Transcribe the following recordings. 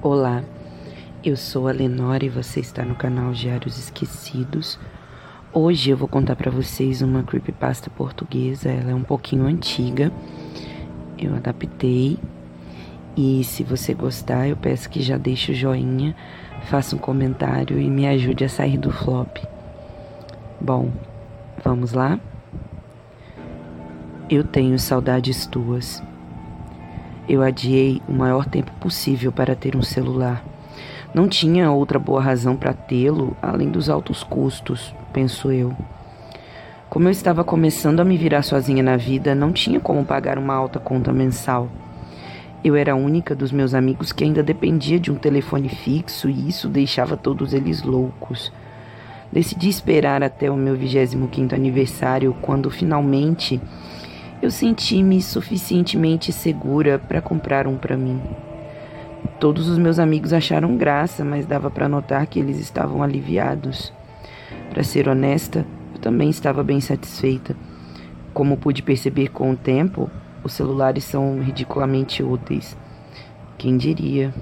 Olá, eu sou a Lenora e você está no canal Diários Esquecidos. Hoje eu vou contar para vocês uma creepypasta portuguesa, ela é um pouquinho antiga. Eu adaptei e se você gostar, eu peço que já deixe o joinha, faça um comentário e me ajude a sair do flop. Bom, vamos lá? Eu tenho saudades tuas. Eu adiei o maior tempo possível para ter um celular. Não tinha outra boa razão para tê-lo além dos altos custos, penso eu. Como eu estava começando a me virar sozinha na vida, não tinha como pagar uma alta conta mensal. Eu era a única dos meus amigos que ainda dependia de um telefone fixo e isso deixava todos eles loucos. Decidi esperar até o meu 25º aniversário, quando finalmente eu senti-me suficientemente segura para comprar um para mim. Todos os meus amigos acharam graça, mas dava para notar que eles estavam aliviados. Para ser honesta, eu também estava bem satisfeita. Como pude perceber com o tempo, os celulares são ridiculamente úteis. Quem diria?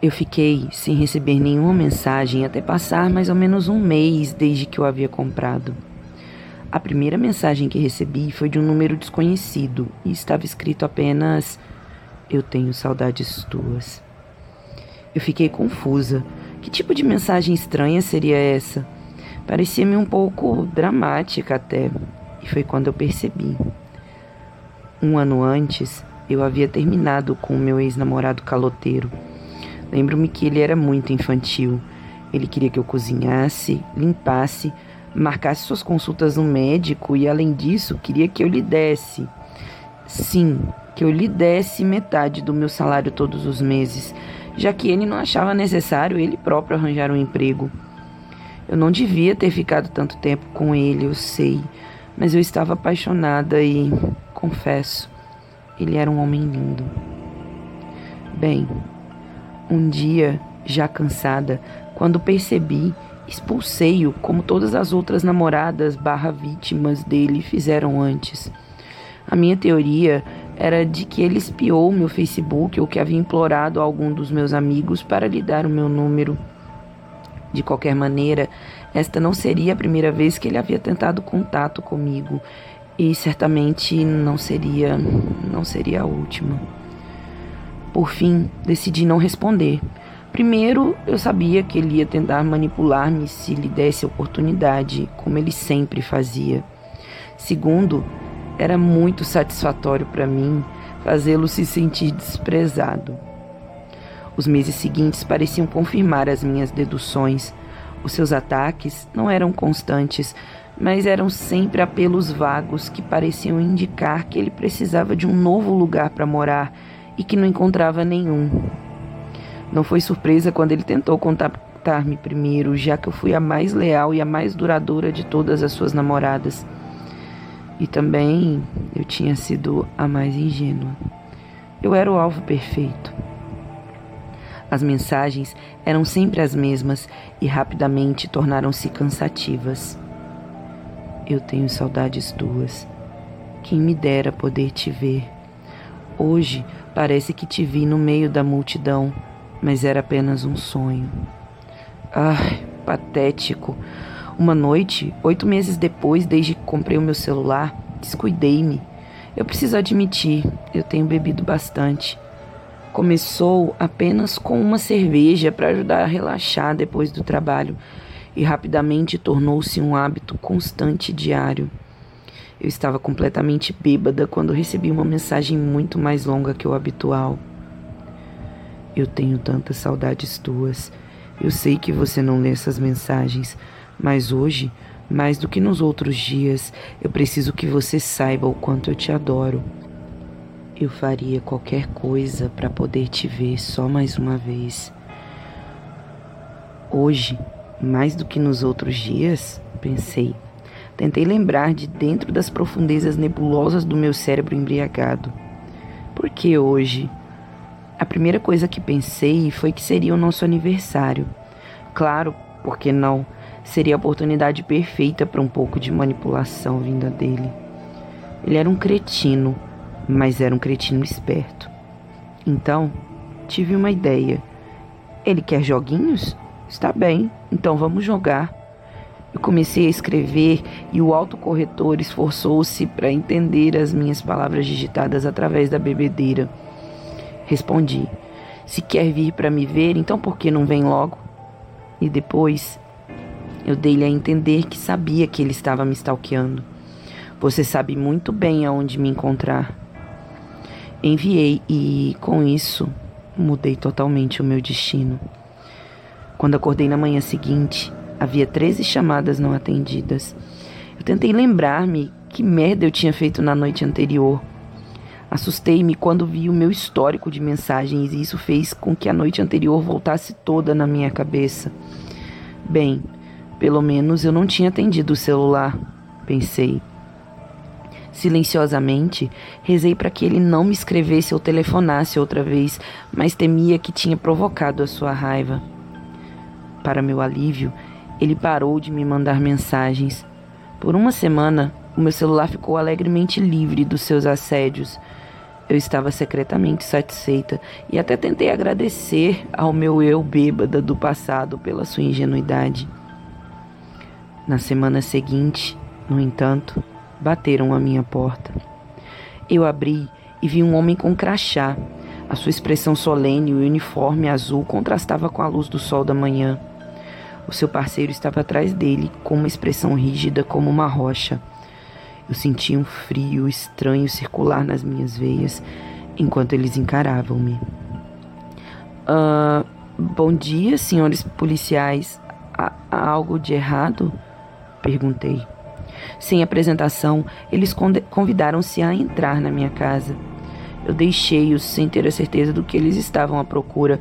Eu fiquei sem receber nenhuma mensagem até passar mais ou menos um mês desde que eu havia comprado. A primeira mensagem que recebi foi de um número desconhecido e estava escrito apenas: Eu tenho saudades tuas. Eu fiquei confusa. Que tipo de mensagem estranha seria essa? Parecia-me um pouco dramática até, e foi quando eu percebi. Um ano antes, eu havia terminado com o meu ex-namorado caloteiro. Lembro-me que ele era muito infantil. Ele queria que eu cozinhasse, limpasse, marcasse suas consultas no médico e, além disso, queria que eu lhe desse. Sim, que eu lhe desse metade do meu salário todos os meses, já que ele não achava necessário ele próprio arranjar um emprego. Eu não devia ter ficado tanto tempo com ele, eu sei, mas eu estava apaixonada e, confesso, ele era um homem lindo. Bem, um dia, já cansada, quando percebi Expulsei-o como todas as outras namoradas barra vítimas dele fizeram antes. A minha teoria era de que ele espiou meu Facebook ou que havia implorado a algum dos meus amigos para lhe dar o meu número. De qualquer maneira, esta não seria a primeira vez que ele havia tentado contato comigo e certamente não seria não seria a última. Por fim, decidi não responder Primeiro, eu sabia que ele ia tentar manipular-me se lhe desse oportunidade, como ele sempre fazia. Segundo, era muito satisfatório para mim fazê-lo se sentir desprezado. Os meses seguintes pareciam confirmar as minhas deduções. Os seus ataques não eram constantes, mas eram sempre apelos vagos que pareciam indicar que ele precisava de um novo lugar para morar e que não encontrava nenhum. Não foi surpresa quando ele tentou contactar-me primeiro, já que eu fui a mais leal e a mais duradoura de todas as suas namoradas. E também eu tinha sido a mais ingênua. Eu era o alvo perfeito. As mensagens eram sempre as mesmas e rapidamente tornaram-se cansativas. Eu tenho saudades tuas. Quem me dera poder te ver. Hoje parece que te vi no meio da multidão mas era apenas um sonho. Ai, patético. Uma noite, oito meses depois, desde que comprei o meu celular, descuidei-me. Eu preciso admitir, eu tenho bebido bastante. Começou apenas com uma cerveja para ajudar a relaxar depois do trabalho e rapidamente tornou-se um hábito constante diário. Eu estava completamente bêbada quando recebi uma mensagem muito mais longa que o habitual. Eu tenho tantas saudades tuas. Eu sei que você não lê essas mensagens, mas hoje, mais do que nos outros dias, eu preciso que você saiba o quanto eu te adoro. Eu faria qualquer coisa para poder te ver só mais uma vez. Hoje, mais do que nos outros dias, pensei. Tentei lembrar de dentro das profundezas nebulosas do meu cérebro embriagado. Por que hoje? A primeira coisa que pensei foi que seria o nosso aniversário. Claro, porque não? Seria a oportunidade perfeita para um pouco de manipulação vinda dele. Ele era um cretino, mas era um cretino esperto. Então, tive uma ideia. Ele quer joguinhos? Está bem, então vamos jogar. Eu comecei a escrever e o autocorretor esforçou-se para entender as minhas palavras digitadas através da bebedeira. Respondi: Se quer vir para me ver, então por que não vem logo? E depois eu dei-lhe a entender que sabia que ele estava me stalkeando. Você sabe muito bem aonde me encontrar. Enviei e, com isso, mudei totalmente o meu destino. Quando acordei na manhã seguinte, havia 13 chamadas não atendidas. Eu tentei lembrar-me que merda eu tinha feito na noite anterior. Assustei-me quando vi o meu histórico de mensagens e isso fez com que a noite anterior voltasse toda na minha cabeça. Bem, pelo menos eu não tinha atendido o celular, pensei. Silenciosamente, rezei para que ele não me escrevesse ou telefonasse outra vez, mas temia que tinha provocado a sua raiva. Para meu alívio, ele parou de me mandar mensagens. Por uma semana, o meu celular ficou alegremente livre dos seus assédios. Eu estava secretamente satisfeita e até tentei agradecer ao meu eu bêbada do passado pela sua ingenuidade. Na semana seguinte, no entanto, bateram à minha porta. Eu abri e vi um homem com crachá. A sua expressão solene e o uniforme azul contrastava com a luz do sol da manhã. O seu parceiro estava atrás dele, com uma expressão rígida como uma rocha. Eu sentia um frio estranho circular nas minhas veias enquanto eles encaravam-me. Uh, bom dia, senhores policiais. Há, há algo de errado? Perguntei. Sem apresentação, eles convidaram-se a entrar na minha casa. Eu deixei-os sem ter a certeza do que eles estavam à procura,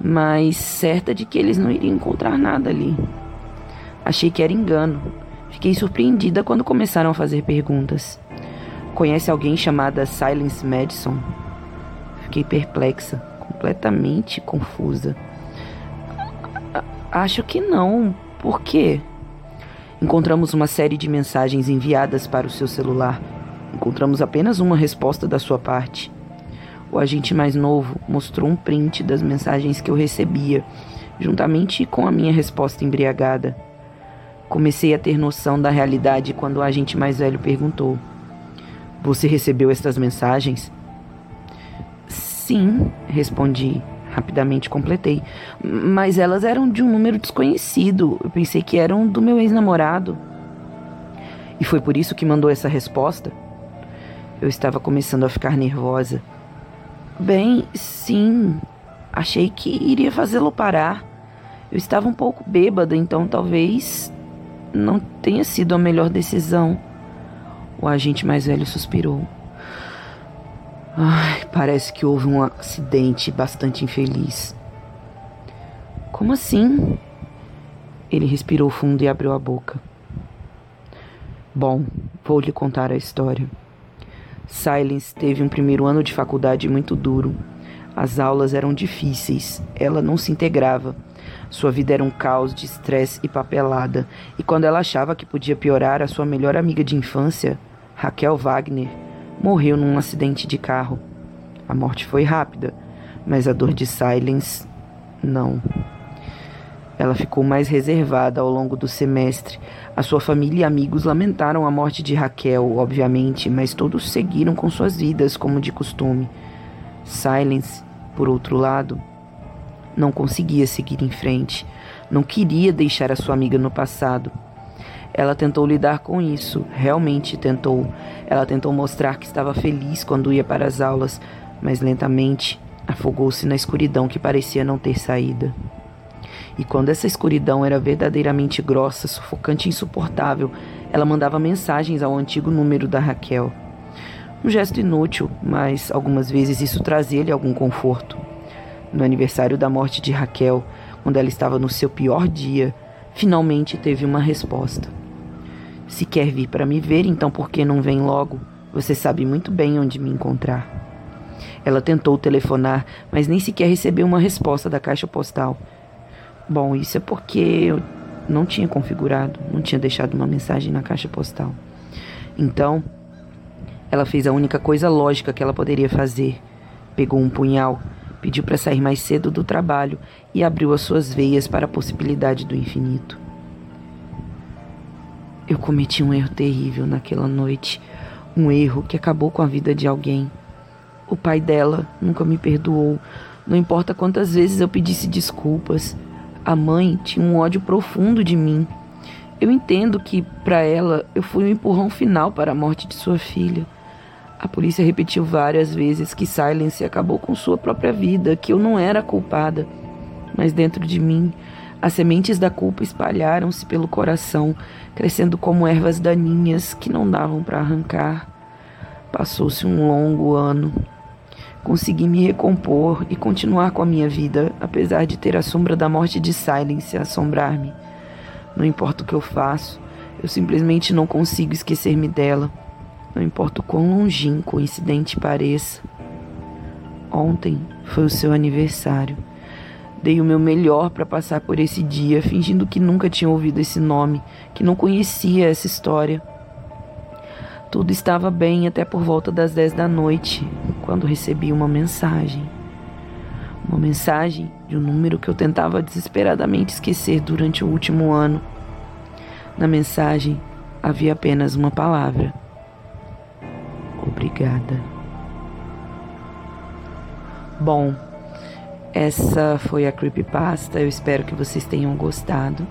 mas certa de que eles não iriam encontrar nada ali. Achei que era engano. Fiquei surpreendida quando começaram a fazer perguntas. Conhece alguém chamada Silence Madison? Fiquei perplexa, completamente confusa. Acho que não. Por quê? Encontramos uma série de mensagens enviadas para o seu celular. Encontramos apenas uma resposta da sua parte. O agente mais novo mostrou um print das mensagens que eu recebia, juntamente com a minha resposta embriagada. Comecei a ter noção da realidade quando o agente mais velho perguntou: Você recebeu estas mensagens? Sim, respondi. Rapidamente completei. Mas elas eram de um número desconhecido. Eu pensei que eram do meu ex-namorado. E foi por isso que mandou essa resposta? Eu estava começando a ficar nervosa. Bem, sim. Achei que iria fazê-lo parar. Eu estava um pouco bêbada, então talvez não tenha sido a melhor decisão. O agente mais velho suspirou. Ai, parece que houve um acidente bastante infeliz. Como assim? Ele respirou fundo e abriu a boca. Bom, vou lhe contar a história. Silence teve um primeiro ano de faculdade muito duro. As aulas eram difíceis, ela não se integrava. Sua vida era um caos de estresse e papelada, e quando ela achava que podia piorar, a sua melhor amiga de infância, Raquel Wagner, morreu num acidente de carro. A morte foi rápida, mas a dor de Silence não. Ela ficou mais reservada ao longo do semestre. A sua família e amigos lamentaram a morte de Raquel, obviamente, mas todos seguiram com suas vidas como de costume. Silence, por outro lado, não conseguia seguir em frente. Não queria deixar a sua amiga no passado. Ela tentou lidar com isso, realmente tentou. Ela tentou mostrar que estava feliz quando ia para as aulas, mas lentamente afogou-se na escuridão que parecia não ter saída. E quando essa escuridão era verdadeiramente grossa, sufocante e insuportável, ela mandava mensagens ao antigo número da Raquel. Um gesto inútil, mas algumas vezes isso trazia-lhe algum conforto. No aniversário da morte de Raquel, quando ela estava no seu pior dia, finalmente teve uma resposta. Se quer vir para me ver, então por que não vem logo? Você sabe muito bem onde me encontrar. Ela tentou telefonar, mas nem sequer recebeu uma resposta da caixa postal. Bom, isso é porque eu não tinha configurado, não tinha deixado uma mensagem na caixa postal. Então, ela fez a única coisa lógica que ela poderia fazer. Pegou um punhal, Pediu para sair mais cedo do trabalho e abriu as suas veias para a possibilidade do infinito. Eu cometi um erro terrível naquela noite, um erro que acabou com a vida de alguém. O pai dela nunca me perdoou, não importa quantas vezes eu pedisse desculpas. A mãe tinha um ódio profundo de mim. Eu entendo que, para ela, eu fui um empurrão final para a morte de sua filha. A polícia repetiu várias vezes que Silence acabou com sua própria vida, que eu não era culpada. Mas dentro de mim, as sementes da culpa espalharam-se pelo coração, crescendo como ervas daninhas que não davam para arrancar. Passou-se um longo ano. Consegui me recompor e continuar com a minha vida, apesar de ter a sombra da morte de Silence assombrar-me. Não importa o que eu faço, eu simplesmente não consigo esquecer-me dela. Não importa o quão longínquo o incidente pareça. Ontem foi o seu aniversário. Dei o meu melhor para passar por esse dia, fingindo que nunca tinha ouvido esse nome, que não conhecia essa história. Tudo estava bem até por volta das 10 da noite, quando recebi uma mensagem. Uma mensagem de um número que eu tentava desesperadamente esquecer durante o último ano. Na mensagem havia apenas uma palavra obrigada. Bom, essa foi a creepypasta. Eu espero que vocês tenham gostado.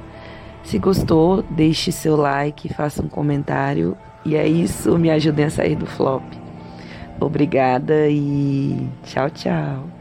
Se gostou, deixe seu like, faça um comentário. E é isso, me ajudem a sair do flop. Obrigada e tchau, tchau.